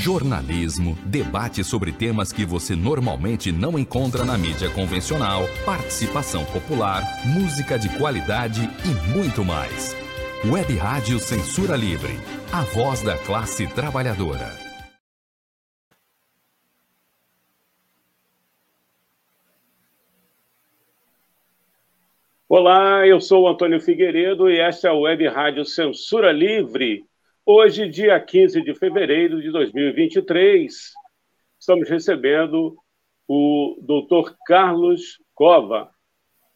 jornalismo, debate sobre temas que você normalmente não encontra na mídia convencional, participação popular, música de qualidade e muito mais. Web Rádio Censura Livre, a voz da classe trabalhadora. Olá, eu sou o Antônio Figueiredo e esta é a Web Rádio Censura Livre Hoje, dia 15 de fevereiro de 2023, estamos recebendo o doutor Carlos Cova,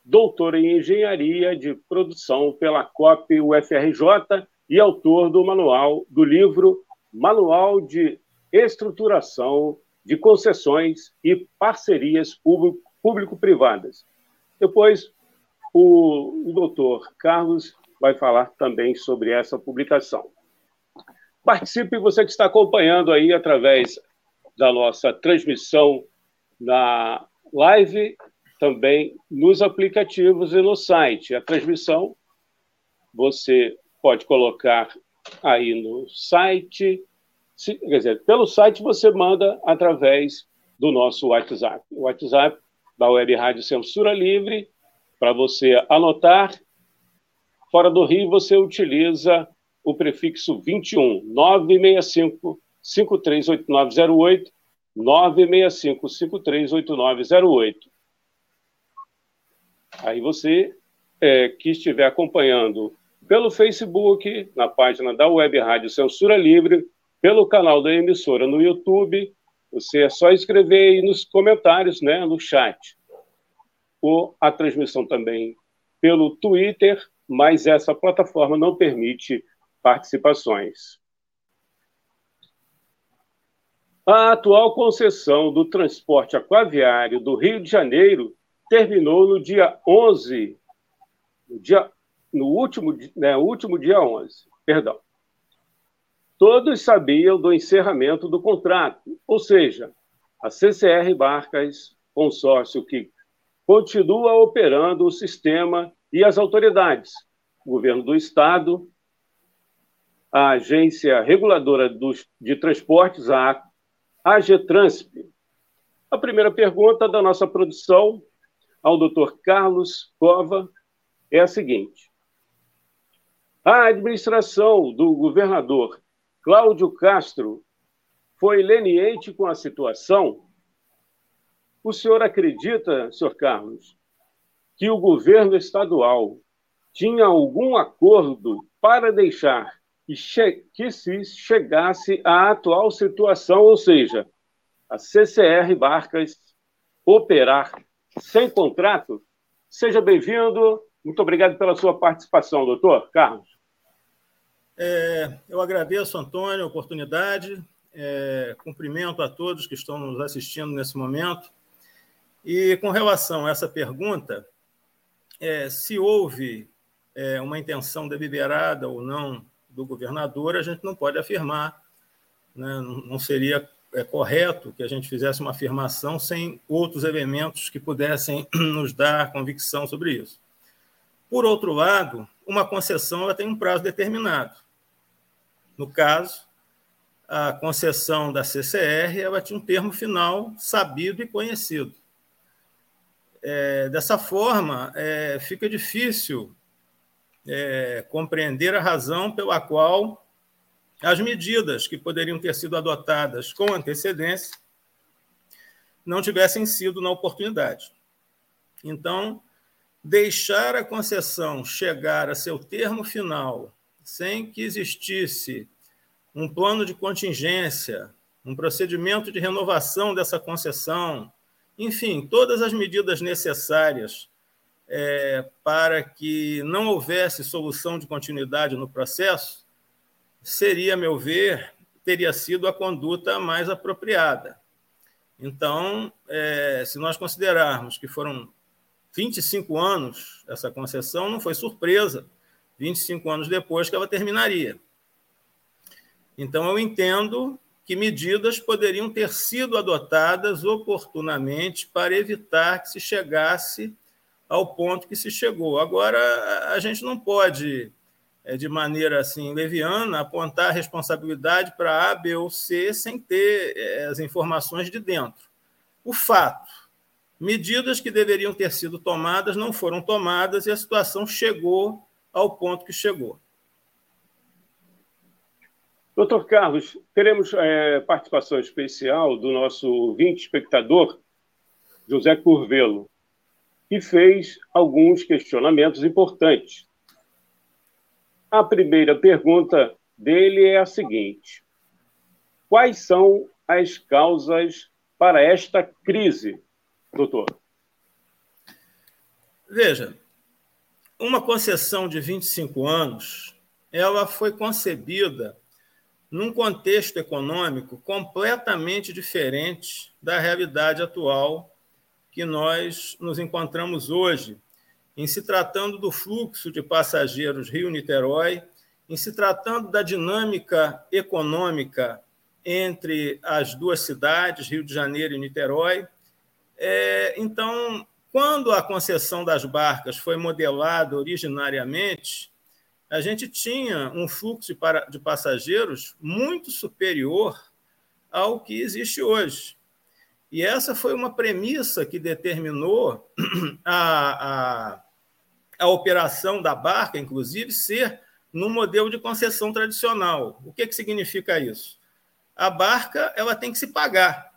doutor em Engenharia de Produção pela COP UFRJ e autor do manual do livro Manual de Estruturação de Concessões e Parcerias Público-Privadas. Depois, o doutor Carlos vai falar também sobre essa publicação. Participe você que está acompanhando aí através da nossa transmissão na live, também nos aplicativos e no site. A transmissão você pode colocar aí no site, quer dizer, pelo site você manda através do nosso WhatsApp. O WhatsApp da Web Rádio Censura Livre, para você anotar. Fora do Rio, você utiliza o prefixo 21 965 538908 965 538908. Aí você é, que estiver acompanhando pelo Facebook, na página da Web Rádio Censura Livre, pelo canal da emissora no YouTube, você é só escrever aí nos comentários, né, no chat. Ou a transmissão também pelo Twitter, mas essa plataforma não permite participações. A atual concessão do transporte aquaviário do Rio de Janeiro terminou no dia 11, no, dia, no último, né, último dia 11, perdão. Todos sabiam do encerramento do contrato, ou seja, a CCR Barcas, consórcio que continua operando o sistema e as autoridades, governo do Estado, a Agência Reguladora dos, de Transportes, a AGTransp. A primeira pergunta da nossa produção ao Dr. Carlos Cova é a seguinte: A administração do governador Cláudio Castro foi leniente com a situação? O senhor acredita, senhor Carlos, que o governo estadual tinha algum acordo para deixar que se chegasse à atual situação, ou seja, a CCR Barcas operar sem contrato. Seja bem-vindo. Muito obrigado pela sua participação, doutor Carlos. É, eu agradeço, Antônio, a oportunidade. É, cumprimento a todos que estão nos assistindo nesse momento. E com relação a essa pergunta, é, se houve é, uma intenção deliberada ou não do governador, a gente não pode afirmar, né? não seria é, correto que a gente fizesse uma afirmação sem outros elementos que pudessem nos dar convicção sobre isso. Por outro lado, uma concessão ela tem um prazo determinado. No caso, a concessão da CCR ela tinha um termo final sabido e conhecido. É, dessa forma, é, fica difícil é, compreender a razão pela qual as medidas que poderiam ter sido adotadas com antecedência não tivessem sido na oportunidade. Então, deixar a concessão chegar a seu termo final sem que existisse um plano de contingência, um procedimento de renovação dessa concessão, enfim, todas as medidas necessárias é, para que não houvesse solução de continuidade no processo, seria, a meu ver, teria sido a conduta mais apropriada. Então, é, se nós considerarmos que foram 25 anos essa concessão, não foi surpresa, 25 anos depois que ela terminaria. Então, eu entendo que medidas poderiam ter sido adotadas oportunamente para evitar que se chegasse ao ponto que se chegou. Agora, a gente não pode é, de maneira assim leviana, apontar a responsabilidade para A, B ou C sem ter é, as informações de dentro. O fato, medidas que deveriam ter sido tomadas não foram tomadas e a situação chegou ao ponto que chegou. Doutor Carlos, teremos é, participação especial do nosso ouvinte espectador, José Curvelo, que fez alguns questionamentos importantes. A primeira pergunta dele é a seguinte: Quais são as causas para esta crise, doutor? Veja, uma concessão de 25 anos, ela foi concebida num contexto econômico completamente diferente da realidade atual que nós nos encontramos hoje, em se tratando do fluxo de passageiros Rio-Niterói, em se tratando da dinâmica econômica entre as duas cidades, Rio de Janeiro e Niterói. É, então, quando a concessão das barcas foi modelada originariamente, a gente tinha um fluxo de passageiros muito superior ao que existe hoje. E essa foi uma premissa que determinou a, a, a operação da barca, inclusive, ser no modelo de concessão tradicional. O que, que significa isso? A barca ela tem que se pagar.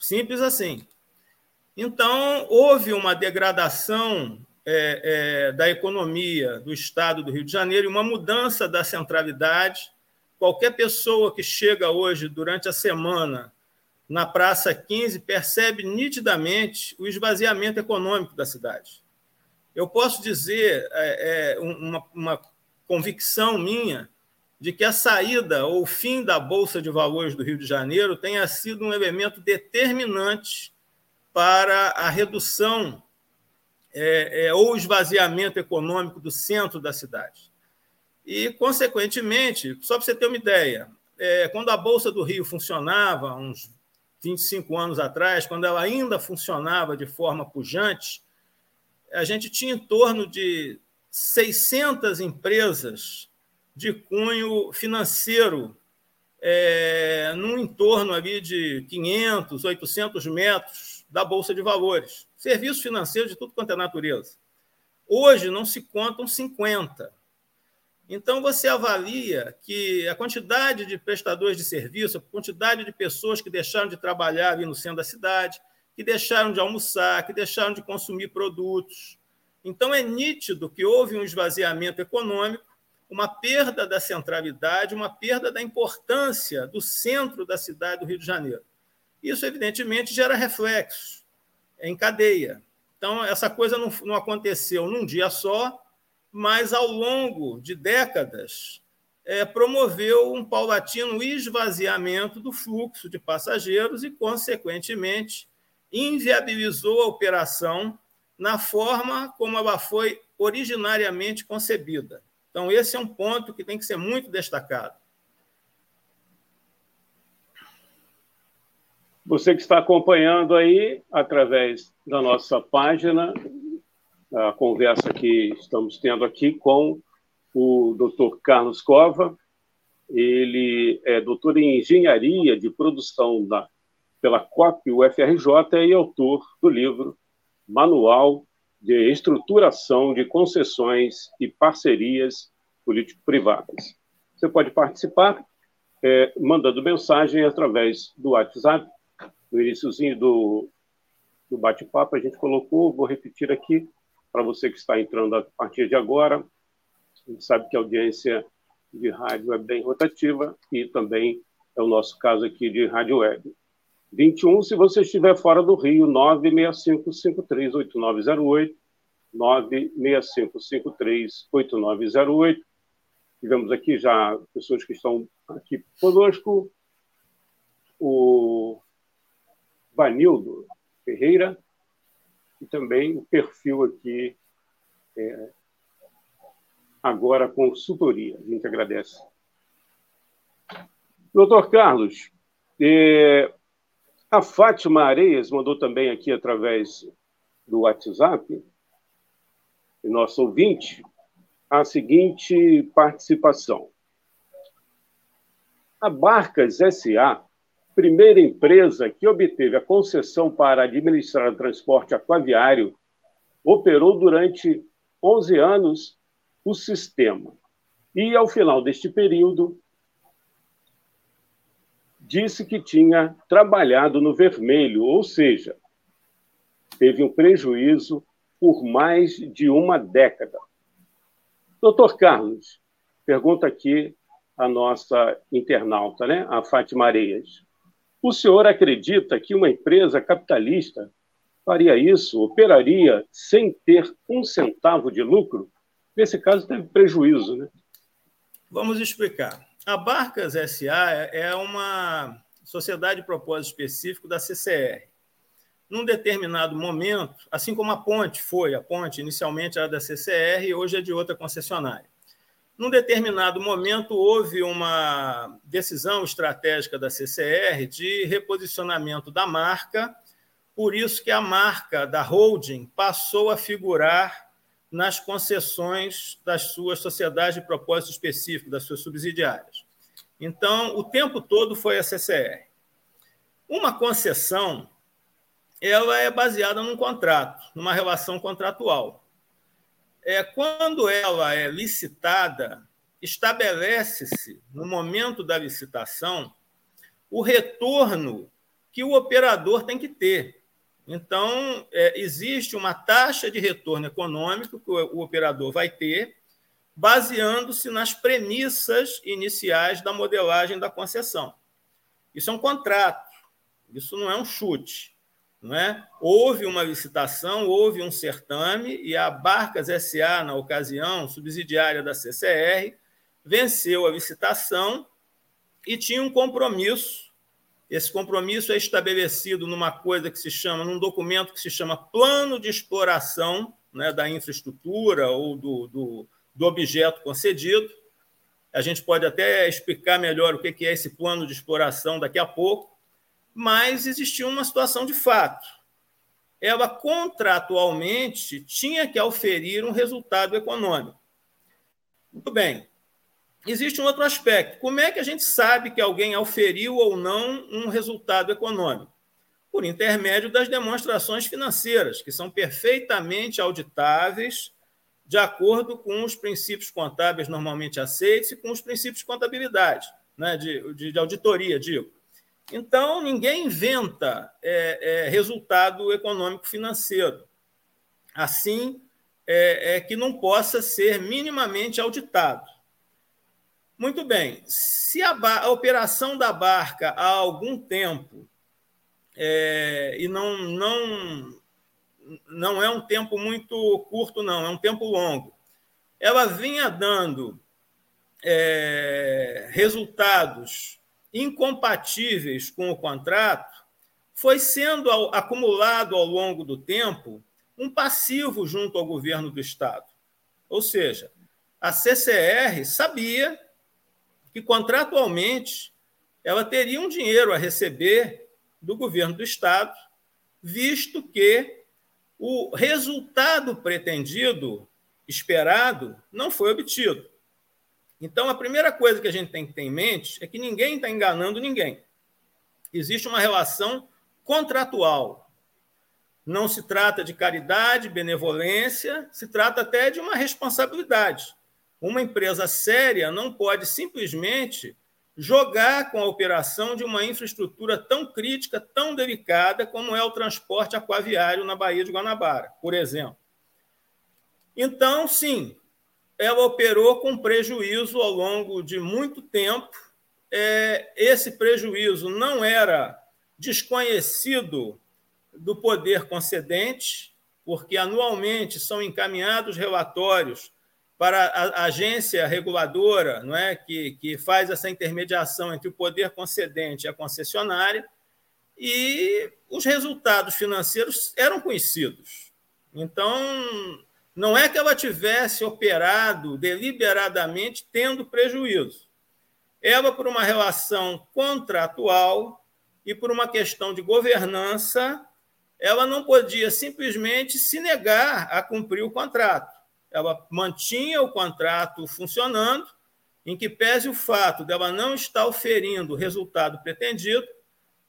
Simples assim. Então, houve uma degradação é, é, da economia do Estado do Rio de Janeiro e uma mudança da centralidade. Qualquer pessoa que chega hoje, durante a semana, na Praça 15, percebe nitidamente o esvaziamento econômico da cidade. Eu posso dizer, é, é uma, uma convicção minha, de que a saída ou o fim da Bolsa de Valores do Rio de Janeiro tenha sido um elemento determinante para a redução é, é, ou esvaziamento econômico do centro da cidade. E, consequentemente, só para você ter uma ideia, é, quando a Bolsa do Rio funcionava, uns 25 anos atrás, quando ela ainda funcionava de forma pujante, a gente tinha em torno de 600 empresas de cunho financeiro, é, num entorno ali de 500, 800 metros da Bolsa de Valores serviços financeiros de tudo quanto é natureza. Hoje não se contam 50. Então, você avalia que a quantidade de prestadores de serviço, a quantidade de pessoas que deixaram de trabalhar ali no centro da cidade, que deixaram de almoçar, que deixaram de consumir produtos. Então, é nítido que houve um esvaziamento econômico, uma perda da centralidade, uma perda da importância do centro da cidade do Rio de Janeiro. Isso, evidentemente, gera reflexos em cadeia. Então, essa coisa não, não aconteceu num dia só, mas ao longo de décadas é, promoveu um paulatino esvaziamento do fluxo de passageiros e, consequentemente, inviabilizou a operação na forma como ela foi originariamente concebida. Então, esse é um ponto que tem que ser muito destacado. Você que está acompanhando aí através da nossa página, a conversa que estamos tendo aqui com o Dr. Carlos Cova. Ele é doutor em engenharia de produção da, pela COP UFRJ e autor do livro Manual de Estruturação de Concessões e Parcerias Político-Privadas. Você pode participar é, mandando mensagem através do WhatsApp no iníciozinho do, do bate-papo, a gente colocou, vou repetir aqui, para você que está entrando a partir de agora. A gente sabe que a audiência de rádio é bem rotativa e também é o nosso caso aqui de rádio web. 21, se você estiver fora do Rio, 965538908, 965538908. Tivemos aqui já pessoas que estão aqui conosco. O Vanildo Ferreira, e também o perfil aqui, é, agora consultoria. A gente agradece. Doutor Carlos, é, a Fátima Areias mandou também aqui através do WhatsApp, nosso ouvinte, a seguinte participação. A Barcas SA, primeira empresa que obteve a concessão para administrar o transporte aquaviário, operou durante 11 anos o sistema. E, ao final deste período, disse que tinha trabalhado no vermelho, ou seja, teve um prejuízo por mais de uma década. Doutor Carlos, pergunta aqui a nossa internauta, né, a Fátima Areias. O senhor acredita que uma empresa capitalista faria isso, operaria sem ter um centavo de lucro? Nesse caso, teve prejuízo, né? Vamos explicar. A Barcas SA é uma sociedade de propósito específico da CCR. Num determinado momento, assim como a ponte foi, a ponte inicialmente era da CCR e hoje é de outra concessionária. Num determinado momento, houve uma decisão estratégica da CCR de reposicionamento da marca, por isso que a marca da holding passou a figurar nas concessões das suas sociedades de propósito específico, das suas subsidiárias. Então, o tempo todo foi a CCR. Uma concessão, ela é baseada num contrato, numa relação contratual. É, quando ela é licitada, estabelece-se, no momento da licitação, o retorno que o operador tem que ter. Então, é, existe uma taxa de retorno econômico que o, o operador vai ter, baseando-se nas premissas iniciais da modelagem da concessão. Isso é um contrato, isso não é um chute. Não é? Houve uma licitação, houve um certame, e a Barcas SA, na ocasião, subsidiária da CCR, venceu a licitação e tinha um compromisso esse compromisso é estabelecido numa coisa que se chama, num documento que se chama Plano de Exploração né, da Infraestrutura ou do, do, do objeto concedido. A gente pode até explicar melhor o que é esse plano de exploração daqui a pouco, mas existia uma situação de fato. Ela contratualmente tinha que oferir um resultado econômico. Muito bem, existe um outro aspecto. Como é que a gente sabe que alguém auferiu ou não um resultado econômico? Por intermédio das demonstrações financeiras, que são perfeitamente auditáveis de acordo com os princípios contábeis normalmente aceitos e com os princípios de contabilidade, né, de, de, de auditoria, digo. Então, ninguém inventa é, é, resultado econômico financeiro. Assim, é, é que não possa ser minimamente auditado. Muito bem. Se a, a operação da barca há algum tempo, é, e não, não, não é um tempo muito curto, não, é um tempo longo, ela vinha dando é, resultados incompatíveis com o contrato, foi sendo acumulado ao longo do tempo um passivo junto ao governo do Estado. Ou seja, a CCR sabia que contratualmente ela teria um dinheiro a receber do governo do Estado, visto que o resultado pretendido, esperado, não foi obtido. Então, a primeira coisa que a gente tem que ter em mente é que ninguém está enganando ninguém. Existe uma relação contratual. Não se trata de caridade, benevolência, se trata até de uma responsabilidade. Uma empresa séria não pode simplesmente jogar com a operação de uma infraestrutura tão crítica, tão delicada como é o transporte aquaviário na Baía de Guanabara, por exemplo. Então, sim, ela operou com prejuízo ao longo de muito tempo. É, esse prejuízo não era desconhecido do poder concedente, porque anualmente são encaminhados relatórios para a agência reguladora, não é, que, que faz essa intermediação entre o poder concedente e a concessionária, e os resultados financeiros eram conhecidos. Então, não é que ela tivesse operado deliberadamente tendo prejuízo. Ela, por uma relação contratual e por uma questão de governança, ela não podia simplesmente se negar a cumprir o contrato ela mantinha o contrato funcionando, em que pese o fato dela não estar oferindo o resultado pretendido,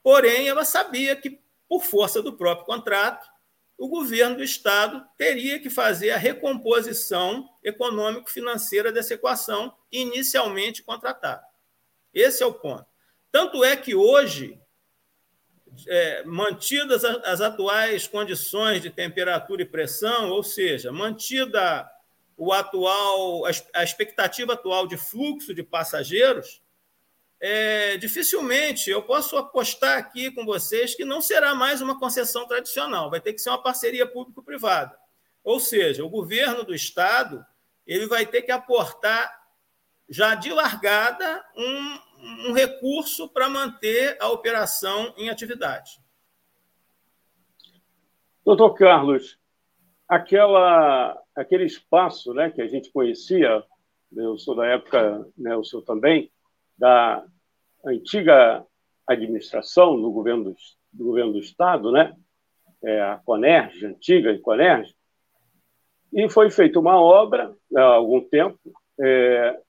porém ela sabia que, por força do próprio contrato, o governo do Estado teria que fazer a recomposição econômico-financeira dessa equação inicialmente contratada. Esse é o ponto. Tanto é que hoje, é, mantidas as atuais condições de temperatura e pressão, ou seja, mantida o atual, a expectativa atual de fluxo de passageiros, é, dificilmente eu posso apostar aqui com vocês que não será mais uma concessão tradicional, vai ter que ser uma parceria público-privada. Ou seja, o governo do Estado ele vai ter que aportar já de largada um, um recurso para manter a operação em atividade. Doutor Carlos, aquela, aquele espaço né, que a gente conhecia, eu sou da época, né, o senhor também, da antiga administração do governo do, do governo do Estado, né, é, a Conerj, antiga Conerj, e foi feita uma obra há algum tempo, é,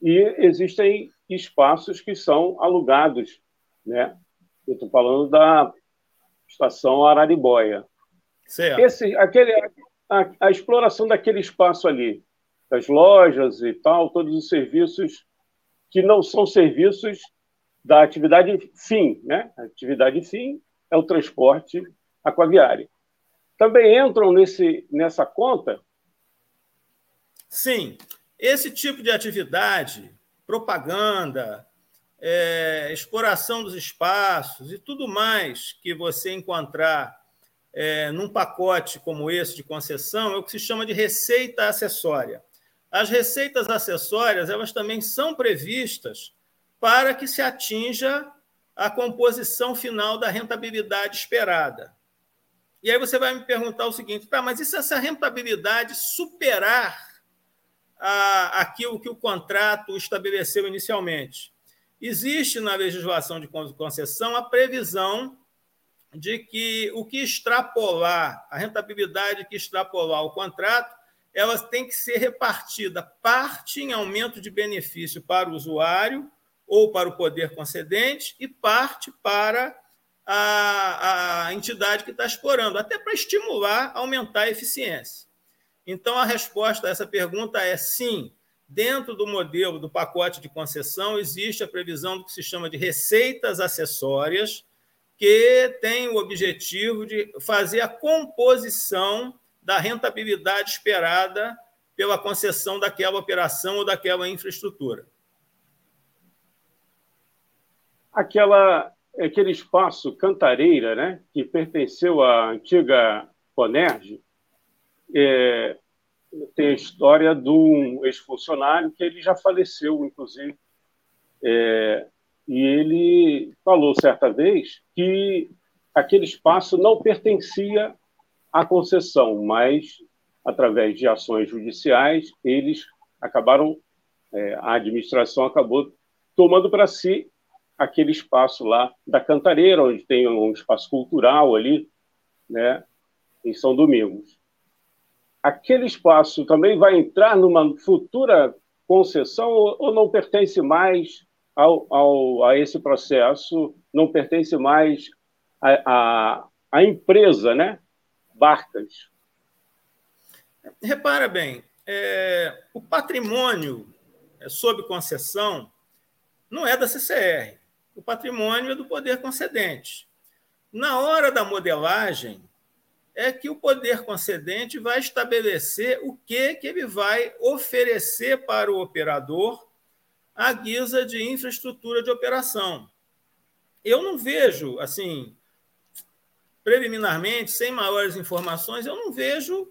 e existem espaços que são alugados, né? Eu estou falando da estação Araribóia. Certo. Esse, aquele, a, a, exploração daquele espaço ali, das lojas e tal, todos os serviços que não são serviços da atividade fim, né? Atividade fim é o transporte aquaviário. Também entram nesse, nessa conta? Sim. Esse tipo de atividade, propaganda, é, exploração dos espaços e tudo mais que você encontrar é, num pacote como esse de concessão é o que se chama de receita acessória. As receitas acessórias elas também são previstas para que se atinja a composição final da rentabilidade esperada. E aí você vai me perguntar o seguinte: tá, mas e se essa rentabilidade superar a, aquilo que o contrato estabeleceu inicialmente? Existe na legislação de concessão a previsão de que o que extrapolar, a rentabilidade que extrapolar o contrato, ela tem que ser repartida parte em aumento de benefício para o usuário ou para o poder concedente e parte para a, a entidade que está explorando, até para estimular, aumentar a eficiência. Então, a resposta a essa pergunta é sim. Dentro do modelo do pacote de concessão, existe a previsão do que se chama de receitas acessórias, que tem o objetivo de fazer a composição da rentabilidade esperada pela concessão daquela operação ou daquela infraestrutura. Aquela, aquele espaço Cantareira, né, que pertenceu à antiga Conerj, é, tem a história de um ex-funcionário que ele já faleceu, inclusive, é, e ele falou certa vez que aquele espaço não pertencia à concessão, mas através de ações judiciais eles acabaram, é, a administração acabou tomando para si aquele espaço lá da Cantareira, onde tem um espaço cultural ali, né, em São Domingos. Aquele espaço também vai entrar numa futura concessão ou não pertence mais ao, ao, a esse processo, não pertence mais à, à, empresa, né? Barcas. Repara bem, é, o patrimônio é, sob concessão não é da CCR. O patrimônio é do poder concedente. Na hora da modelagem, é que o poder concedente vai estabelecer o que, que ele vai oferecer para o operador à guisa de infraestrutura de operação. Eu não vejo, assim, preliminarmente, sem maiores informações, eu não vejo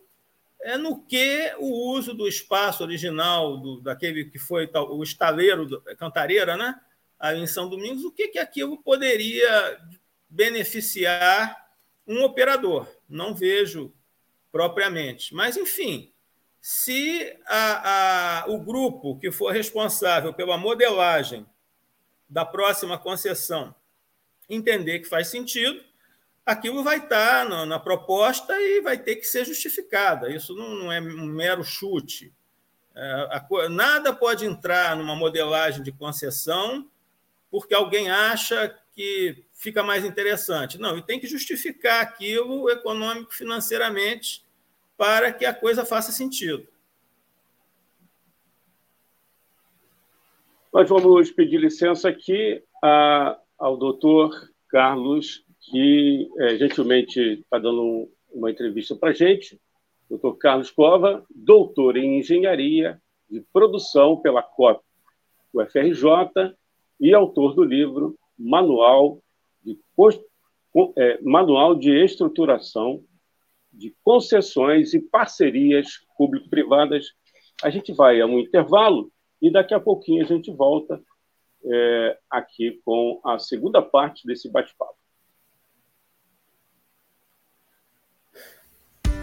é, no que o uso do espaço original, do, daquele que foi o estaleiro, do, Cantareira, né? Em São Domingos, o que, que aquilo poderia beneficiar um operador. Não vejo propriamente. Mas, enfim, se a, a, o grupo que for responsável pela modelagem da próxima concessão entender que faz sentido, aquilo vai estar na, na proposta e vai ter que ser justificada. Isso não, não é um mero chute. É, a, nada pode entrar numa modelagem de concessão porque alguém acha que fica mais interessante. Não, e tem que justificar aquilo econômico, financeiramente, para que a coisa faça sentido. Nós vamos pedir licença aqui a, ao doutor Carlos, que é, gentilmente está dando uma entrevista para a gente. Doutor Carlos Cova, doutor em engenharia de produção pela COP, UFRJ, e autor do livro Manual de, é, Manual de Estruturação de Concessões e Parcerias Público-Privadas. A gente vai a um intervalo e daqui a pouquinho a gente volta é, aqui com a segunda parte desse bate-papo.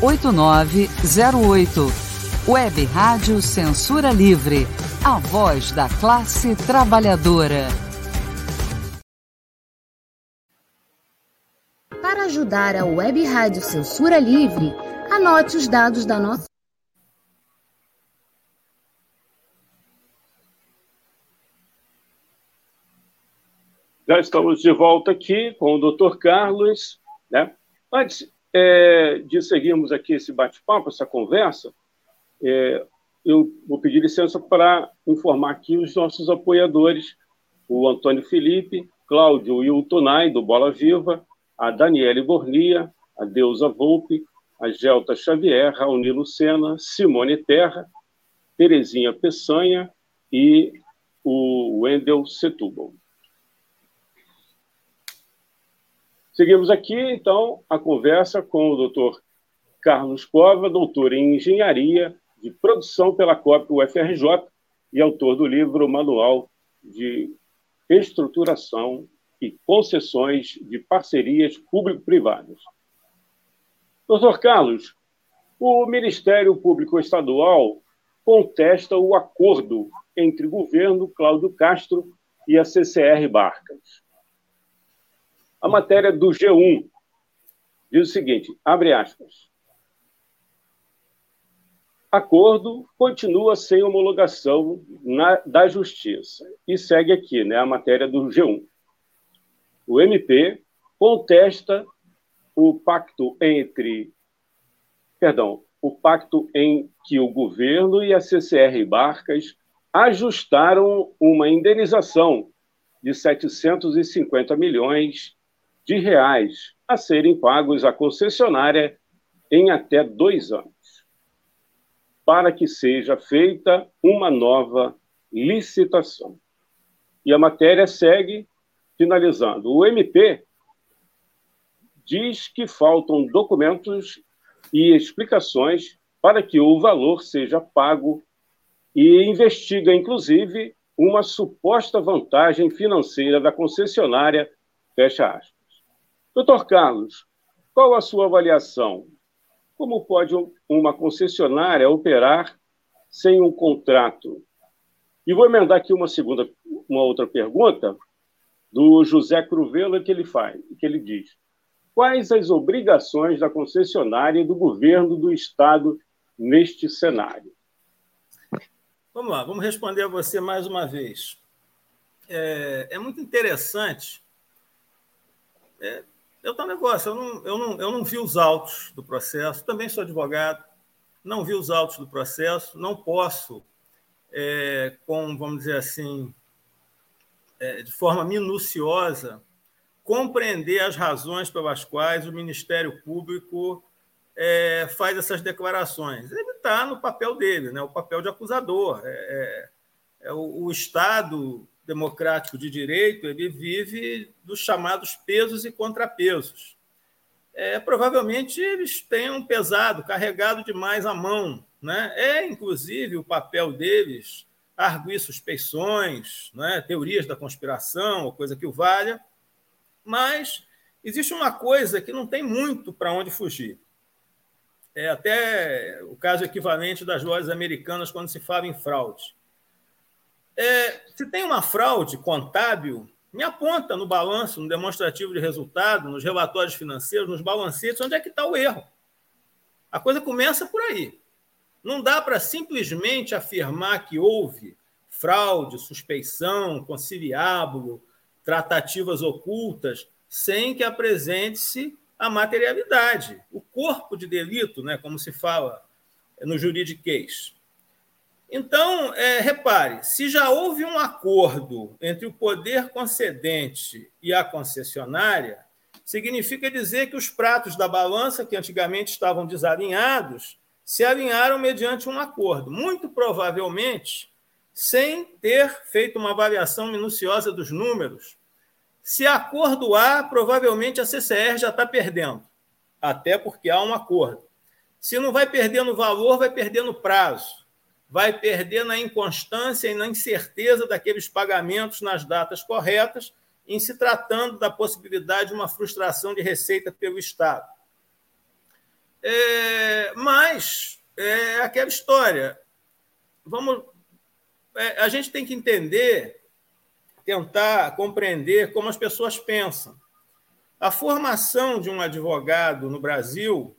8908. Web Rádio Censura Livre. A voz da classe trabalhadora. Para ajudar a Web Rádio Censura Livre, anote os dados da nossa Já estamos de volta aqui com o Dr. Carlos. Né? Antes é, de seguirmos aqui esse bate-papo, essa conversa, é, eu vou pedir licença para informar aqui os nossos apoiadores, o Antônio Felipe, Cláudio Iltonai, do Bola Viva, a Daniele Bornia, a Deusa Volpe, a Gelta Xavier, Raoni Lucena, Simone Terra, Terezinha Peçanha e o Wendel Setúbal. Seguimos aqui, então, a conversa com o doutor Carlos Cova, doutor em Engenharia de Produção pela COP UFRJ e autor do livro Manual de Estruturação e Concessões de Parcerias Público-Privadas. Doutor Carlos, o Ministério Público Estadual contesta o acordo entre o governo Cláudio Castro e a CCR Barcas. A matéria do G1 diz o seguinte: abre aspas. Acordo continua sem homologação na, da Justiça. E segue aqui né, a matéria do G1. O MP contesta o pacto entre. Perdão, o pacto em que o governo e a CCR Barcas ajustaram uma indenização de 750 milhões de reais a serem pagos à concessionária em até dois anos, para que seja feita uma nova licitação. E a matéria segue finalizando. O MP diz que faltam documentos e explicações para que o valor seja pago e investiga, inclusive, uma suposta vantagem financeira da concessionária, fecha aspas. Doutor Carlos, qual a sua avaliação? Como pode uma concessionária operar sem um contrato? E vou emendar aqui uma segunda, uma outra pergunta do José Cruvelo que ele faz, que ele diz: quais as obrigações da concessionária e do governo do estado neste cenário? Vamos lá, vamos responder a você mais uma vez. É, é muito interessante é, eu tô negócio, eu não, eu, não, eu não vi os autos do processo, também sou advogado, não vi os autos do processo, não posso, é, com, vamos dizer assim, é, de forma minuciosa, compreender as razões pelas quais o Ministério Público é, faz essas declarações. Ele está no papel dele, né, o papel de acusador. É, é, é o, o, Estado democrático de direito ele vive dos chamados pesos e contrapesos. É, provavelmente eles tenham pesado, carregado demais a mão. Né? É, inclusive, o papel deles arguir suspeições, né? teorias da conspiração, ou coisa que o valha, mas existe uma coisa que não tem muito para onde fugir. É até o caso equivalente das lojas americanas quando se fala em fraude. É, se tem uma fraude contábil, me aponta no balanço, no demonstrativo de resultado, nos relatórios financeiros, nos balancetes, onde é que está o erro. A coisa começa por aí. Não dá para simplesmente afirmar que houve fraude, suspeição, conciliábulo, tratativas ocultas, sem que apresente-se a materialidade, o corpo de delito, né, como se fala no juridiquês. Então, é, repare, se já houve um acordo entre o poder concedente e a concessionária, significa dizer que os pratos da balança, que antigamente estavam desalinhados, se alinharam mediante um acordo. Muito provavelmente, sem ter feito uma avaliação minuciosa dos números. Se acordo há, provavelmente a CCR já está perdendo, até porque há um acordo. Se não vai perder no valor, vai perder no prazo, vai perder na inconstância e na incerteza daqueles pagamentos nas datas corretas, em se tratando da possibilidade de uma frustração de receita pelo Estado. É, mas é aquela história. Vamos é, a gente tem que entender, tentar compreender como as pessoas pensam. A formação de um advogado no Brasil,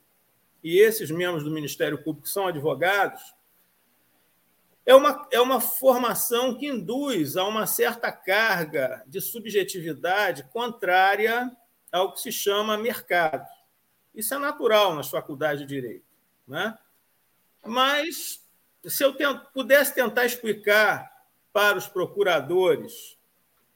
e esses membros do Ministério Público são advogados, é uma, é uma formação que induz a uma certa carga de subjetividade contrária ao que se chama mercado. Isso é natural nas faculdades de direito. Né? Mas se eu pudesse tentar explicar para os procuradores,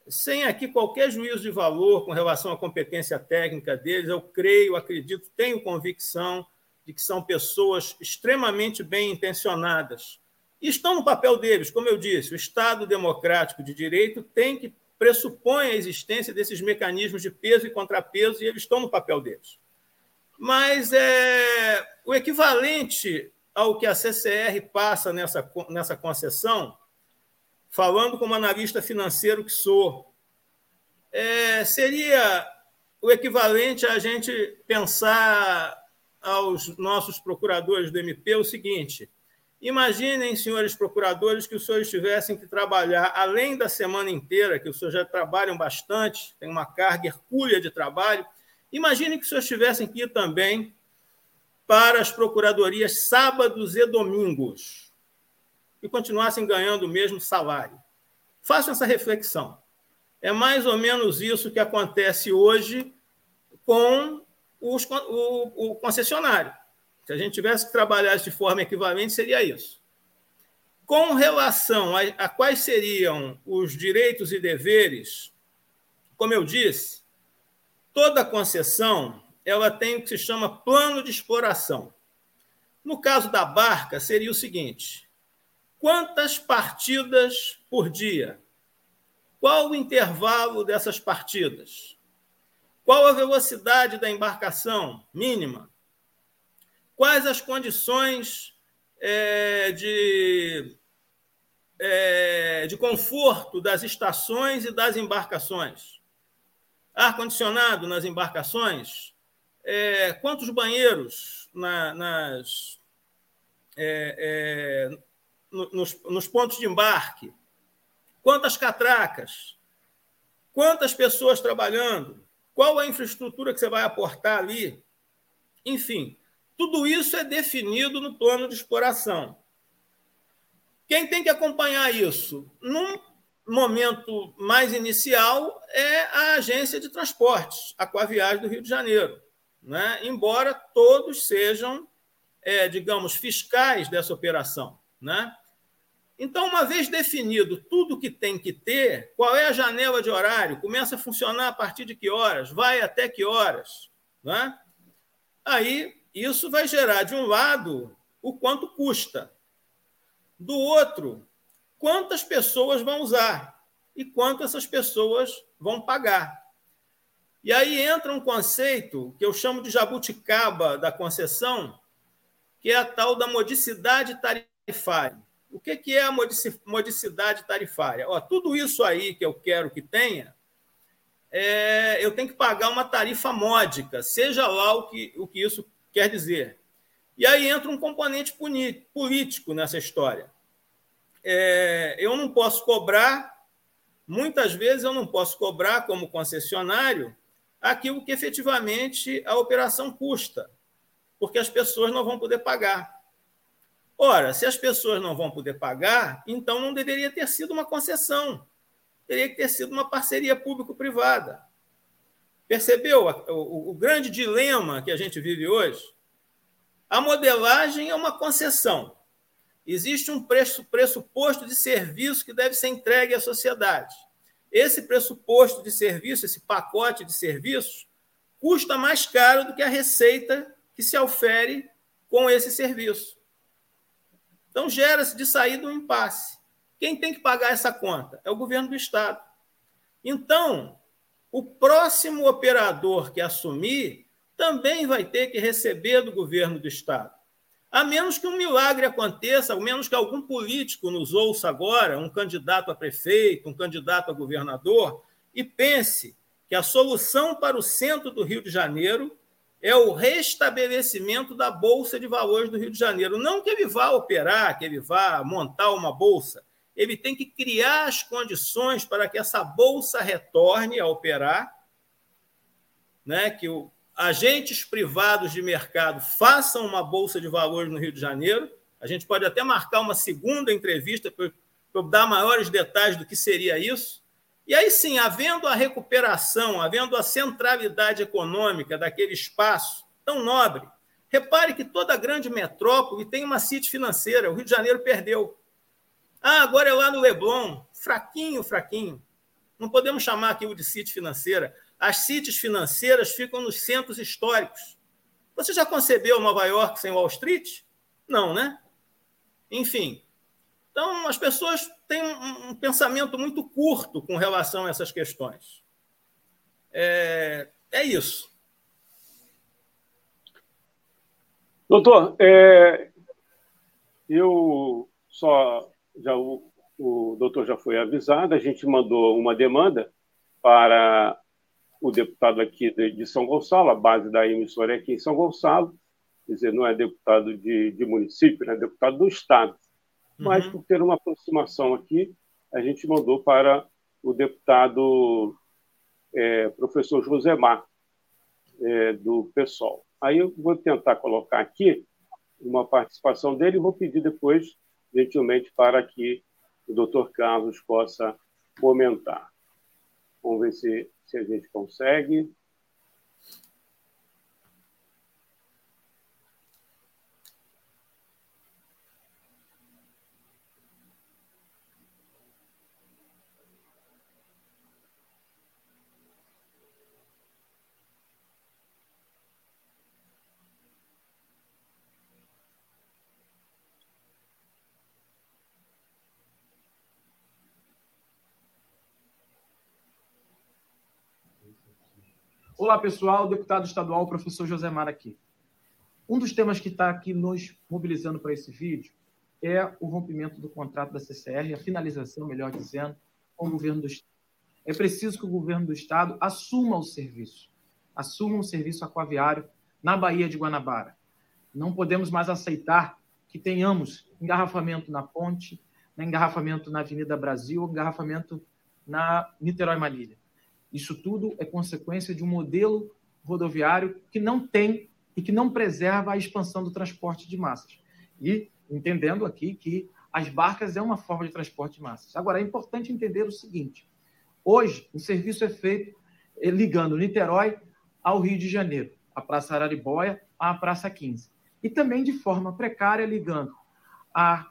sem aqui qualquer juízo de valor com relação à competência técnica deles, eu creio, acredito, tenho convicção de que são pessoas extremamente bem intencionadas. Estão no papel deles, como eu disse, o Estado democrático de direito tem que pressupõe a existência desses mecanismos de peso e contrapeso e eles estão no papel deles. Mas é, o equivalente ao que a CCR passa nessa, nessa concessão, falando como analista financeiro que sou, é, seria o equivalente a gente pensar aos nossos procuradores do MP o seguinte: imaginem, senhores procuradores, que os senhores tivessem que trabalhar além da semana inteira, que os senhores já trabalham bastante, tem uma carga hercúlea de trabalho. Imaginem que os senhores tivessem que ir também para as procuradorias sábados e domingos e continuassem ganhando o mesmo salário. Façam essa reflexão. É mais ou menos isso que acontece hoje com os, o, o concessionário. Se a gente tivesse que trabalhar de forma equivalente, seria isso. Com relação a, a quais seriam os direitos e deveres, como eu disse, toda concessão ela tem o que se chama plano de exploração. No caso da barca, seria o seguinte: quantas partidas por dia? Qual o intervalo dessas partidas? Qual a velocidade da embarcação mínima? Quais as condições é, de, é, de conforto das estações e das embarcações? Ar-condicionado nas embarcações? é, quantos banheiros na, nas, é, é, nos, nos pontos de embarque, quantas catracas, quantas pessoas trabalhando, qual a infraestrutura que você vai aportar ali. Enfim, tudo isso é definido no plano de exploração. Quem tem que acompanhar isso? Não momento mais inicial é a agência de transportes, Aquaviagem do Rio de Janeiro, né? embora todos sejam, é, digamos, fiscais dessa operação. Né? Então, uma vez definido tudo que tem que ter, qual é a janela de horário, começa a funcionar a partir de que horas, vai até que horas, né? aí isso vai gerar, de um lado, o quanto custa, do outro, quantas pessoas vão usar e quanto essas pessoas vão pagar. E aí entra um conceito que eu chamo de jabuticaba da concessão, que é a tal da modicidade tarifária. O que é a modicidade tarifária? Ó, tudo isso aí que eu quero que tenha, é, eu tenho que pagar uma tarifa módica, seja lá o que, o que isso quer dizer. E aí entra um componente político nessa história. É, eu não posso cobrar, muitas vezes eu não posso cobrar como concessionário aquilo que efetivamente a operação custa, porque as pessoas não vão poder pagar. Ora, se as pessoas não vão poder pagar, então não deveria ter sido uma concessão, teria que ter sido uma parceria público-privada. Percebeu o, o, grande dilema que a gente vive hoje? A modelagem é uma concessão. Existe um preço, pressuposto de serviço que deve ser entregue à sociedade. Esse pressuposto de serviço, esse pacote de serviços, custa mais caro do que a receita que se ofere com esse serviço. Então, gera-se de saída um impasse. Quem tem que pagar essa conta? É o governo do Estado. Então, o próximo operador que assumir também vai ter que receber do governo do Estado. A menos que um milagre aconteça, a menos que algum político nos ouça agora, um candidato a prefeito, um candidato a governador, e pense que a solução para o centro do Rio de Janeiro é o restabelecimento da Bolsa de Valores do Rio de Janeiro. Não que ele vá operar, que ele vá montar uma bolsa. Ele tem que criar as condições para que essa bolsa retorne a operar, né? que o, agentes privados de mercado façam uma bolsa de valores no Rio de Janeiro. A gente pode até marcar uma segunda entrevista para dar maiores detalhes do que seria isso. E aí sim, havendo a recuperação, havendo a centralidade econômica daquele espaço tão nobre, repare que toda grande metrópole tem uma city financeira. O Rio de Janeiro perdeu. Ah, agora é lá no Leblon, fraquinho, fraquinho. Não podemos chamar aquilo de city financeira. As cities financeiras ficam nos centros históricos. Você já concebeu Nova York sem Wall Street? Não, né? Enfim. Então, as pessoas têm um, um pensamento muito curto com relação a essas questões. É, é isso. Doutor, é, eu só já o, o doutor já foi avisado, a gente mandou uma demanda para o deputado aqui de, São Gonçalo, a base da emissora é aqui em São Gonçalo, quer dizer, não é deputado de, de município, é deputado do Estado. Uhum. Mas, por ter uma aproximação aqui, a gente mandou para o deputado é, professor Josemar, é, do PSOL. Aí eu vou tentar colocar aqui uma participação dele e vou pedir depois, gentilmente, para que o doutor Carlos possa comentar. Vamos ver se se a gente consegue. Olá, pessoal. Deputado estadual, professor Josemar aqui. Um dos temas que está aqui nos mobilizando para esse vídeo é o rompimento do contrato da CCR, a finalização, melhor dizendo, com o governo do Estado. É preciso que o governo do Estado assuma o serviço, assuma o serviço aquaviário na Baía de Guanabara. Não podemos mais aceitar que tenhamos engarrafamento na ponte, engarrafamento na Avenida Brasil, engarrafamento na Niterói Marília. Isso tudo é consequência de um modelo rodoviário que não tem e que não preserva a expansão do transporte de massas. E entendendo aqui que as barcas é uma forma de transporte de massas. Agora, é importante entender o seguinte: hoje, o serviço é feito eh, ligando Niterói ao Rio de Janeiro, a Praça Araribóia à Praça 15. E também de forma precária, ligando a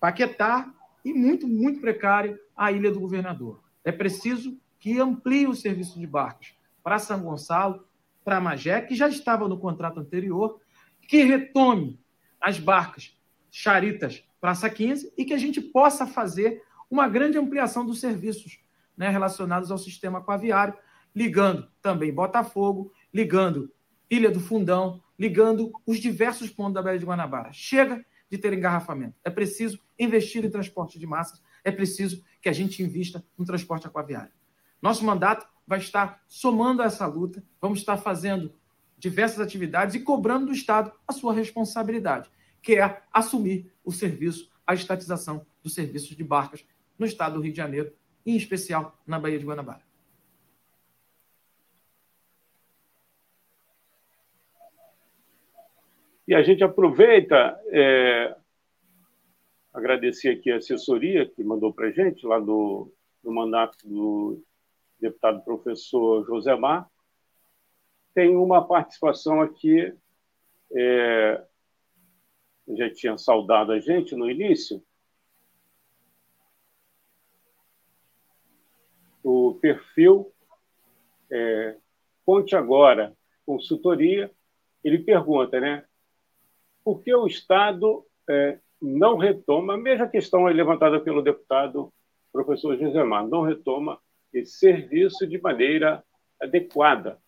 Paquetá e muito, muito precário à Ilha do Governador. É preciso que amplie o serviço de barcos para São Gonçalo, para Magé, que já estava no contrato anterior, que retome as barcas charitas Praça 15 e que a gente possa fazer uma grande ampliação dos serviços né, relacionados ao sistema aquaviário, ligando também Botafogo, ligando Ilha do Fundão, ligando os diversos pontos da Baía de Guanabara. Chega de ter engarrafamento. É preciso investir em transporte de massas, é preciso que a gente invista no transporte aquaviário. Nosso mandato vai estar somando essa luta, vamos estar fazendo diversas atividades e cobrando do Estado a sua responsabilidade, que é assumir o serviço, a estatização dos serviços de barcas no estado do Rio de Janeiro, em especial na Baía de Guanabara. E a gente aproveita, é, agradecer aqui a assessoria que mandou para a gente, lá do, do mandato do deputado professor Josemar, tem uma participação aqui, é, já tinha saudado a gente no início, o perfil é, Agora, consultoria, ele pergunta, né? Por que o Estado é, não retoma, a mesma questão levantada pelo deputado professor Josemar, não retoma esse serviço de maneira adequada,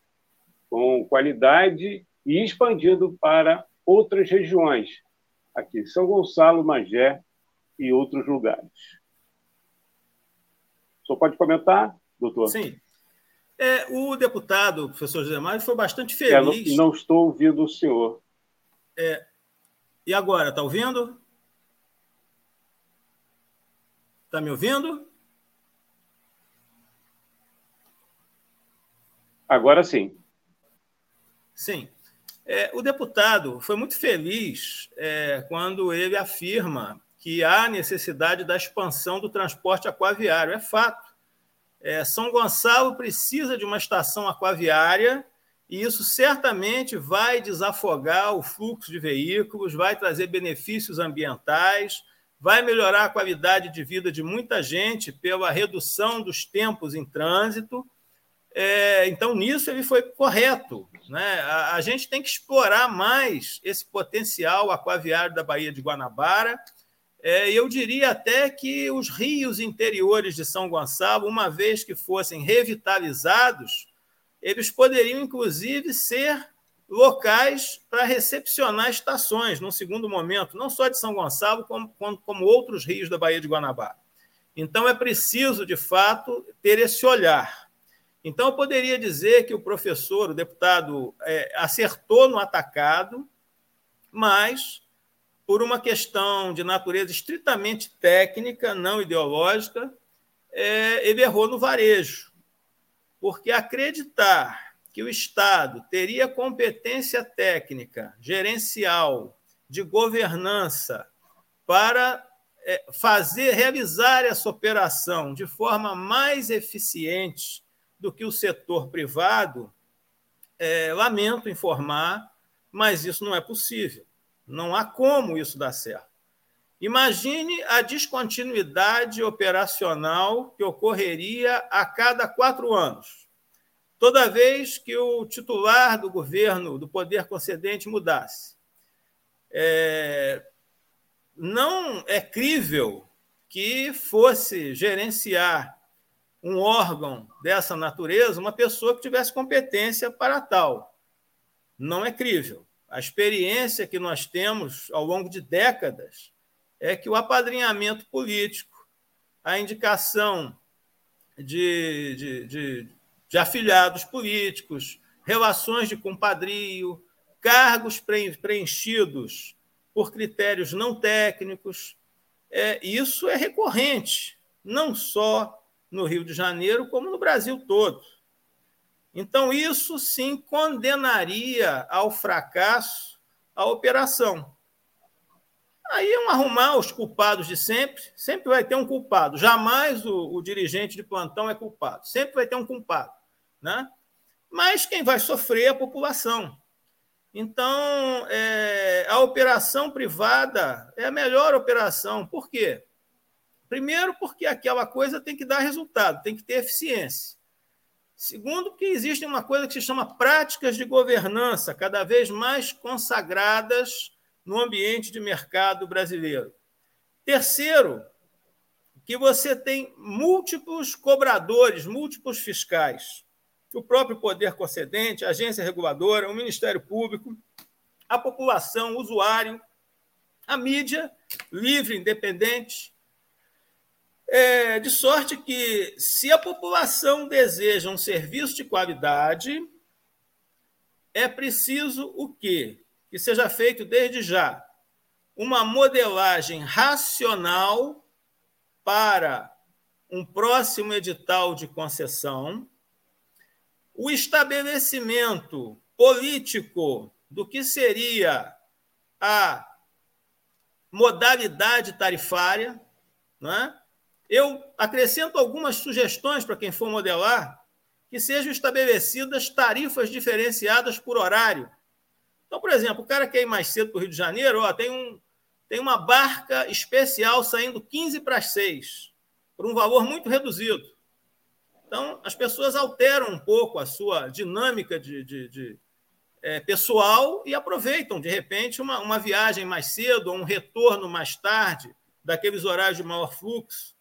com qualidade e expandindo para outras regiões, aqui São Gonçalo, Magé e outros lugares. Só pode comentar, doutor? Sim. É, o deputado, professor José Mário, foi bastante feliz. É, não, não, estou ouvindo o senhor. É, e agora, está ouvindo? Está me ouvindo? Agora sim. Sim. É, o deputado foi muito feliz é, quando ele afirma que há necessidade da expansão do transporte aquaviário. É fato. É, São Gonçalo precisa de uma estação aquaviária e isso certamente vai desafogar o fluxo de veículos, vai trazer benefícios ambientais, vai melhorar a qualidade de vida de muita gente pela redução dos tempos em trânsito é, então, nisso ele foi correto. Né? A, a, gente tem que explorar mais esse potencial aquaviário da Baía de Guanabara. É, eu diria até que os rios interiores de São Gonçalo, uma vez que fossem revitalizados, eles poderiam, inclusive, ser locais para recepcionar estações, num segundo momento, não só de São Gonçalo, como, como, como outros rios da Baía de Guanabara. Então, é preciso, de fato, ter esse olhar. Então, eu poderia dizer que o professor, o deputado, é, acertou no atacado, mas, por uma questão de natureza estritamente técnica, não ideológica, é, ele errou no varejo. Porque acreditar que o Estado teria competência técnica, gerencial, de governança para é, fazer, realizar essa operação de forma mais eficiente do que o setor privado, é, lamento informar, mas isso não é possível. Não há como isso dar certo. Imagine a descontinuidade operacional que ocorreria a cada quatro anos. Toda vez que o titular do governo, do poder concedente, mudasse. É, não é crível que fosse gerenciar um órgão dessa natureza uma pessoa que tivesse competência para tal. Não é crível. A experiência que nós temos ao longo de décadas é que o apadrinhamento político, a indicação de, de, de, de afiliados políticos, relações de compadrio, cargos preenchidos por critérios não técnicos, é, isso é recorrente, não só no Rio de Janeiro, como no Brasil todo. Então, isso sim condenaria ao fracasso a operação. Aí é um arrumar os culpados de sempre, sempre vai ter um culpado. Jamais o, o, dirigente de plantão é culpado, sempre vai ter um culpado. Né? Mas quem vai sofrer é a população. Então, é, a operação privada é a melhor operação. Por quê? Primeiro, porque aquela coisa tem que dar resultado, tem que ter eficiência. Segundo, que existe uma coisa que se chama práticas de governança, cada vez mais consagradas no ambiente de mercado brasileiro. Terceiro, que você tem múltiplos cobradores, múltiplos fiscais. O próprio poder concedente, a agência reguladora, o Ministério Público, a população, o usuário, a mídia livre, independente, é, de sorte que, se a população deseja um serviço de qualidade, é preciso o quê? Que seja feito desde já uma modelagem racional para um próximo edital de concessão, o estabelecimento político do que seria a modalidade tarifária, não é? Eu acrescento algumas sugestões para quem for modelar, que sejam estabelecidas tarifas diferenciadas por horário. Então, por exemplo, o cara quer ir mais cedo para o Rio de Janeiro, ó, tem, um, tem uma barca especial saindo 15 para as 6, por um valor muito reduzido. Então, as pessoas alteram um pouco a sua dinâmica de, de, de é, pessoal e aproveitam, de repente, uma, uma viagem mais cedo ou um retorno mais tarde daqueles horários de maior fluxo.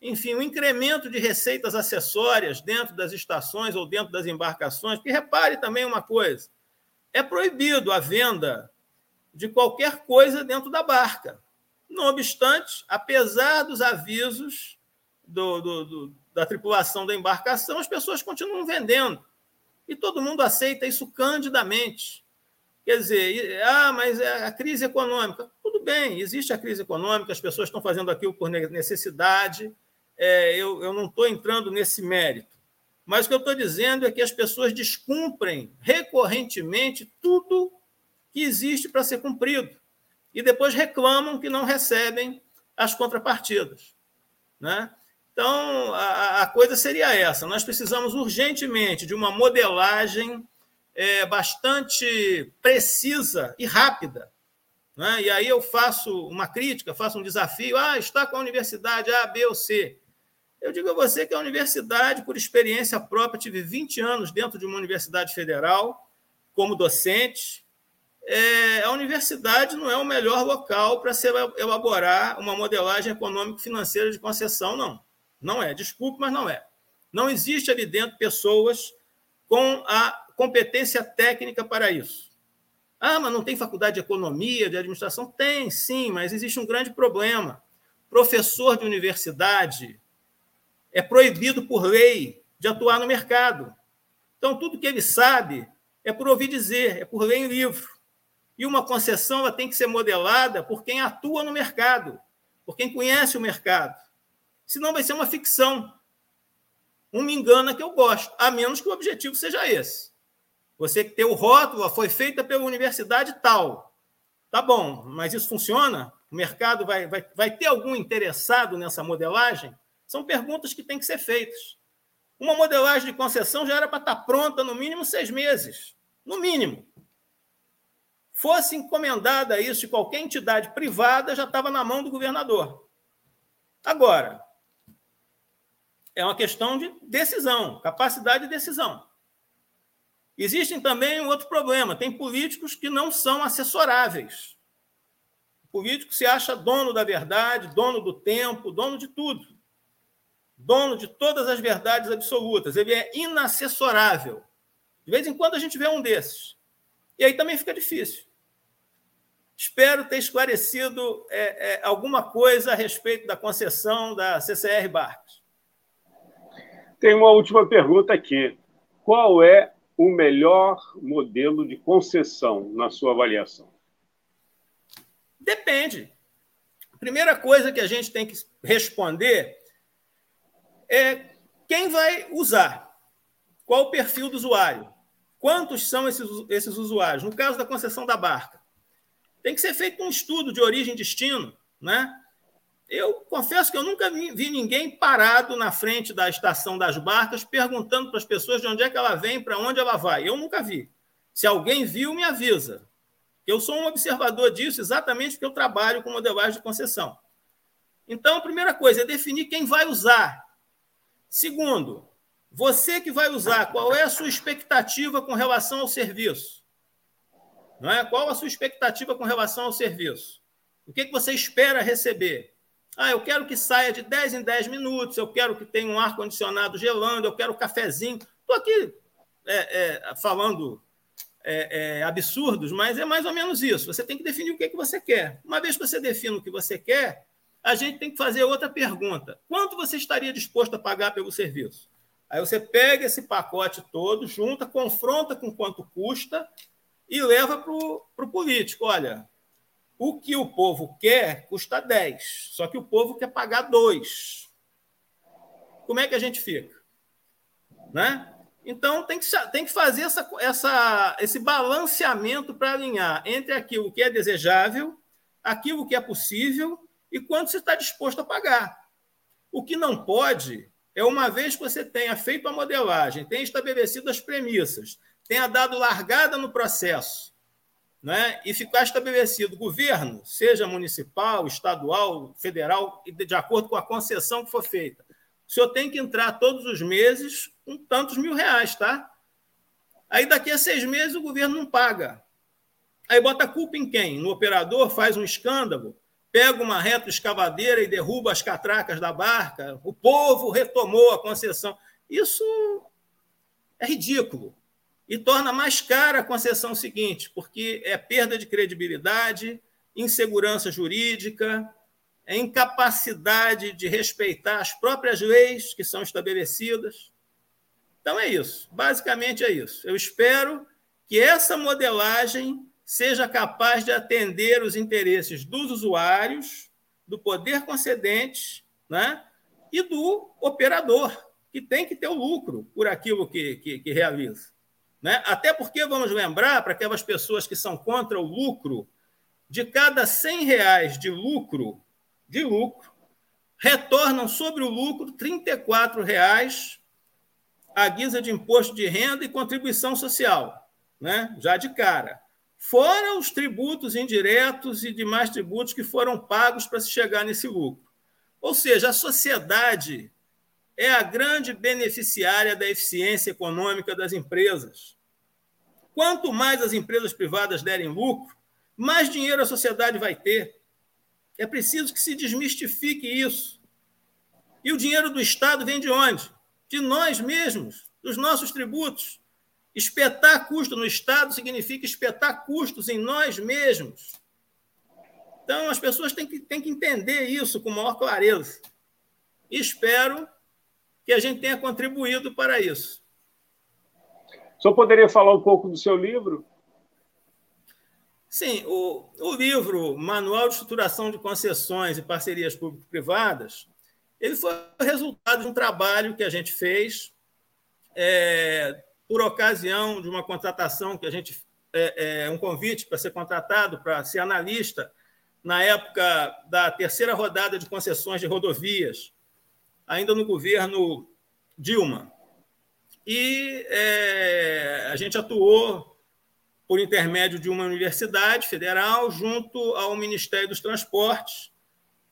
Enfim, o incremento de receitas acessórias dentro das estações ou dentro das embarcações, porque repare também uma coisa: é proibido a venda de qualquer coisa dentro da barca. Não obstante, apesar dos avisos do, do, do, da tripulação da embarcação, as pessoas continuam vendendo. E todo mundo aceita isso candidamente. Quer dizer, ah, mas é a crise econômica. Tudo bem, existe a crise econômica, as pessoas estão fazendo aquilo por necessidade, é, eu, eu não estou entrando nesse mérito. Mas o que eu estou dizendo é que as pessoas descumprem recorrentemente tudo que existe para ser cumprido. E depois reclamam que não recebem as contrapartidas. Né? Então, a, a coisa seria essa: nós precisamos urgentemente de uma modelagem é, bastante precisa e rápida. Né? E aí eu faço uma crítica, faço um desafio. Ah, está com a universidade A, B ou C. Eu digo a você que a universidade, por experiência própria, tive 20 anos dentro de uma universidade federal como docente. É, a universidade não é o melhor local para se elaborar uma modelagem econômico-financeira de concessão, não. Não é. Desculpe, mas não é. Não existe ali dentro pessoas com a competência técnica para isso. Ah, mas não tem faculdade de economia, de administração? Tem, sim, mas existe um grande problema. Professor de universidade, é proibido por lei de atuar no mercado. Então, tudo que ele sabe é por ouvir dizer, é por ler em livro. E uma concessão ela tem que ser modelada por quem atua no mercado, por quem conhece o mercado. Senão vai ser uma ficção. Um me engana que eu gosto, a menos que o objetivo seja esse. Você que tem o rótulo, foi feita pela universidade tal. Tá bom, mas isso funciona? O mercado vai, vai, vai ter algum interessado nessa modelagem? São perguntas que têm que ser feitas. Uma modelagem de concessão já era para estar pronta no mínimo seis meses. No mínimo. Fosse encomendada isso de qualquer entidade privada, já estava na mão do governador. Agora, é uma questão de decisão, capacidade de decisão. Existem também um outro problema: tem políticos que não são assessoráveis. O político se acha dono da verdade, dono do tempo, dono de tudo dono de todas as verdades absolutas, ele é inassessorável. De vez em quando a gente vê um desses. E aí também fica difícil. Espero ter esclarecido é, é, alguma coisa a respeito da concessão da CCR Barcos. Tem uma última pergunta aqui. Qual é o melhor modelo de concessão na sua avaliação? Depende. Primeira coisa que a gente tem que responder é quem vai usar, qual o perfil do usuário, quantos são esses, esses usuários. No caso da concessão da barca, Tem que ser feito um estudo de origem e destino. Né? Eu confesso que eu nunca vi ninguém parado na frente da estação das barcas perguntando para as pessoas de onde é que ela vem, para onde ela vai. Eu nunca vi. Se alguém viu, me avisa. Eu sou um observador disso exatamente porque eu trabalho com modelagem de concessão. Então, a primeira coisa é definir quem vai usar. Segundo, você que vai usar, qual é a sua expectativa com relação ao serviço? Não é? Qual a sua expectativa com relação ao serviço? O que, que você espera receber? Ah, eu quero que saia de 10 em 10 minutos, eu quero que tenha um ar-condicionado gelando, eu quero um cafezinho. Estou aqui é, é, falando é, é, absurdos, mas é mais ou menos isso. Você tem que definir o que, é que você quer. Uma vez que você define o que você quer, a gente tem que fazer outra pergunta: quanto você estaria disposto a pagar pelo serviço? Aí você pega esse pacote todo, junta, confronta com quanto custa e leva para o político. Olha, o que o povo quer custa 10, só que o povo quer pagar 2. Como é que a gente fica? Né? Então, tem que, tem que fazer essa, essa, esse balanceamento para alinhar entre aquilo que é desejável, aquilo que é possível e quanto você está disposto a pagar. O que não pode é, uma vez que você tenha feito a modelagem, tenha estabelecido as premissas, tenha dado largada no processo, né, e ficar estabelecido governo, seja municipal, estadual, federal, de acordo com a concessão que for feita o senhor tem que entrar todos os meses com tantos mil reais, tá? Aí daqui a seis meses o governo não paga. Aí bota a culpa em quem? No operador, faz um escândalo, pega uma retroescavadeira e derruba as catracas da barca. O povo retomou a concessão. Isso é ridículo. E torna mais cara a concessão seguinte, porque é perda de credibilidade, insegurança jurídica, é incapacidade de respeitar as próprias leis que são estabelecidas. Então é isso, basicamente é isso. Eu espero que essa modelagem seja capaz de atender os interesses dos usuários, do poder concedente né, e do operador, que tem que ter o lucro por aquilo que, que, que realiza. Né? Até porque, vamos lembrar, para aquelas pessoas que são contra o lucro, de cada 100 reais de lucro de lucro, retornam sobre o lucro R$ 34,00 a guisa de imposto de renda e contribuição social, né? já de cara. Fora os tributos indiretos e demais tributos que foram pagos para se chegar nesse lucro. Ou seja, a sociedade é a grande beneficiária da eficiência econômica das empresas. Quanto mais as empresas privadas derem lucro, mais dinheiro a sociedade vai ter. É preciso que se desmistifique isso. E o dinheiro do Estado vem de onde? De nós mesmos, dos nossos tributos. Espetar custo no Estado significa espetar custos em nós mesmos. Então, as pessoas têm que, têm que entender isso com maior clareza. E espero que a gente tenha contribuído para isso. O senhor poderia falar um pouco do seu livro? Sim, o, o livro Manual de Estruturação de Concessões e Parcerias Público-Privadas, ele foi resultado de um trabalho que a gente fez é, por ocasião de uma contratação que a gente é, é, um convite para ser contratado para ser analista na época da terceira rodada de concessões de rodovias, ainda no governo Dilma. E é, a gente atuou por intermédio de uma universidade federal junto ao Ministério dos Transportes.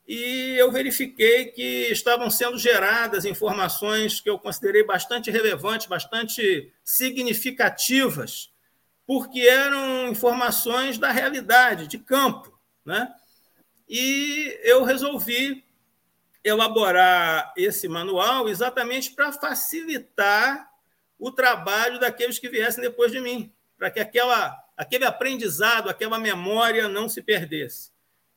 E eu verifiquei que estavam sendo geradas informações que eu considerei bastante relevantes, bastante significativas, porque eram informações da realidade, de campo. Né? E eu resolvi elaborar esse manual exatamente para facilitar o trabalho daqueles que viessem depois de mim para que aquela, aquele aprendizado, aquela memória não se perdesse.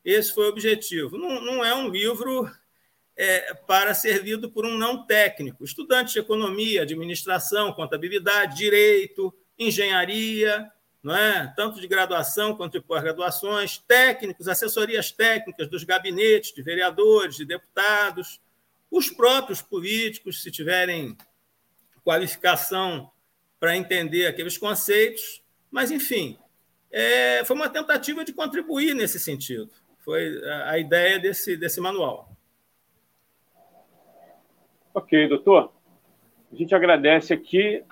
Esse foi o objetivo. Não, não é um livro é, para ser lido por um não técnico. Estudantes de economia, administração, contabilidade, direito, engenharia, não é? tanto de graduação quanto de pós-graduações, técnicos, assessorias técnicas dos gabinetes de vereadores, de deputados, os próprios políticos, se tiverem qualificação para entender aqueles conceitos, mas, enfim, é, foi uma tentativa de contribuir nesse sentido. Foi a, ideia desse, desse manual. Ok, doutor. A gente agradece aqui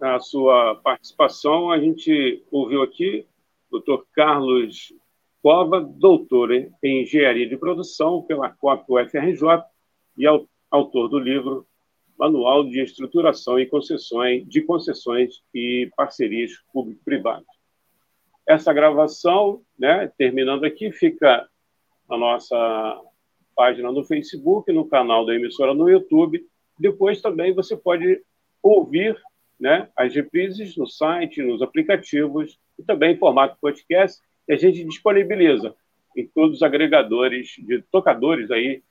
a sua participação. A gente ouviu aqui o doutor Carlos Cova, doutor em Engenharia de Produção pela COP UFRJ e autor do livro Manual de Estruturação e Concessões de Concessões e Parcerias Público-Privadas. Essa gravação, né, terminando aqui, fica na nossa página no Facebook, no canal da emissora no YouTube. Depois também você pode ouvir né, as reprises no site, nos aplicativos e também em formato podcast. E a gente disponibiliza em todos os agregadores de tocadores aí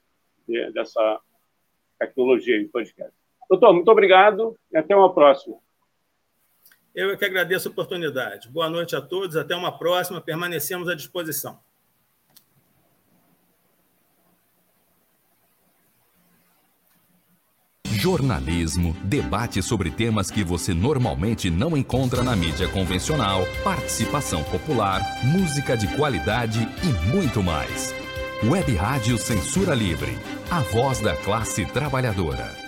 né, dessa tecnologia de podcast. Doutor, muito obrigado e até uma próxima. Eu é que agradeço a oportunidade. Boa noite a todos, até uma próxima, permanecemos à disposição. Jornalismo, debate sobre temas que você normalmente não encontra na mídia convencional, participação popular, música de qualidade e muito mais. Web Rádio Censura Livre, a voz da classe trabalhadora.